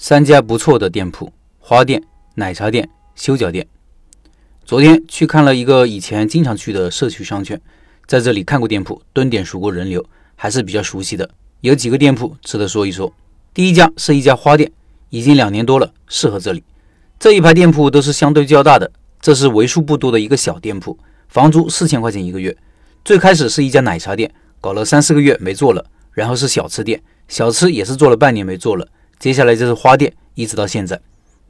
三家不错的店铺：花店、奶茶店、修脚店。昨天去看了一个以前经常去的社区商圈，在这里看过店铺，蹲点数过人流，还是比较熟悉的。有几个店铺值得说一说。第一家是一家花店，已经两年多了，适合这里。这一排店铺都是相对较大的，这是为数不多的一个小店铺，房租四千块钱一个月。最开始是一家奶茶店，搞了三四个月没做了，然后是小吃店，小吃也是做了半年没做了。接下来就是花店，一直到现在，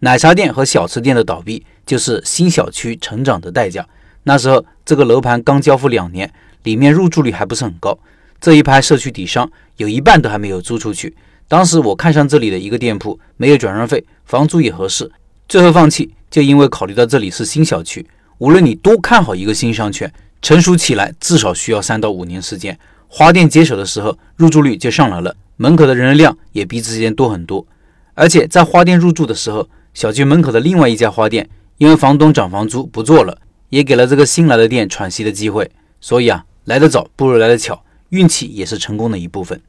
奶茶店和小吃店的倒闭就是新小区成长的代价。那时候这个楼盘刚交付两年，里面入住率还不是很高，这一排社区底商有一半都还没有租出去。当时我看上这里的一个店铺，没有转让费，房租也合适，最后放弃，就因为考虑到这里是新小区，无论你多看好一个新商圈，成熟起来至少需要三到五年时间。花店接手的时候，入住率就上来了。门口的人流量也比之前多很多，而且在花店入住的时候，小区门口的另外一家花店因为房东涨房租不做了，也给了这个新来的店喘息的机会。所以啊，来得早不如来得巧，运气也是成功的一部分。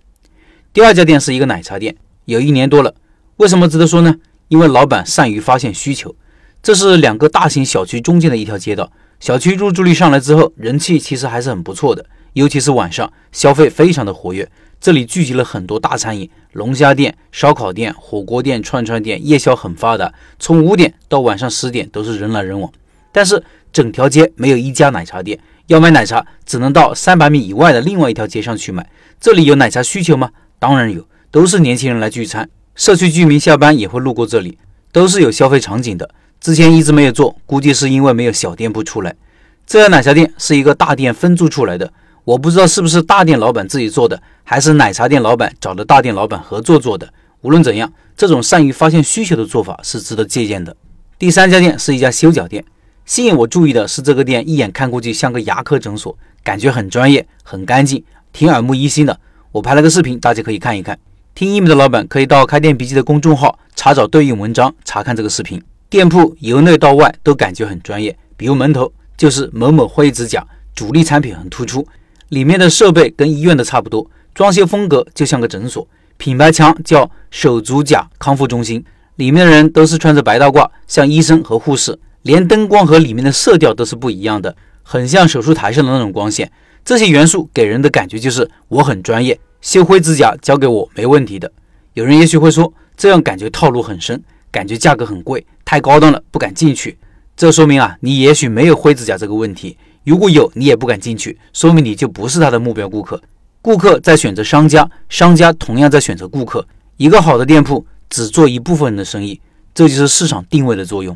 第二家店是一个奶茶店，有一年多了。为什么值得说呢？因为老板善于发现需求。这是两个大型小区中间的一条街道，小区入住率上来之后，人气其实还是很不错的，尤其是晚上消费非常的活跃。这里聚集了很多大餐饮，龙虾店、烧烤店、火锅店、串串店，夜宵很发达。从五点到晚上十点都是人来人往。但是整条街没有一家奶茶店，要买奶茶只能到三百米以外的另外一条街上去买。这里有奶茶需求吗？当然有，都是年轻人来聚餐，社区居民下班也会路过这里，都是有消费场景的。之前一直没有做，估计是因为没有小店铺出来。这家奶茶店是一个大店分租出来的。我不知道是不是大店老板自己做的，还是奶茶店老板找的大店老板合作做的。无论怎样，这种善于发现需求的做法是值得借鉴的。第三家店是一家修脚店，吸引我注意的是这个店一眼看过去像个牙科诊所，感觉很专业、很干净，挺耳目一新的。我拍了个视频，大家可以看一看。听音频的老板可以到开店笔记的公众号查找对应文章，查看这个视频。店铺由内到外都感觉很专业，比如门头就是某某灰指甲，主力产品很突出。里面的设备跟医院的差不多，装修风格就像个诊所，品牌墙叫手足甲康复中心，里面的人都是穿着白大褂，像医生和护士，连灯光和里面的色调都是不一样的，很像手术台上的那种光线。这些元素给人的感觉就是我很专业，修灰指甲交给我没问题的。有人也许会说，这样感觉套路很深，感觉价格很贵，太高档了，不敢进去。这说明啊，你也许没有灰指甲这个问题。如果有你也不敢进去，说明你就不是他的目标顾客。顾客在选择商家，商家同样在选择顾客。一个好的店铺只做一部分人的生意，这就是市场定位的作用。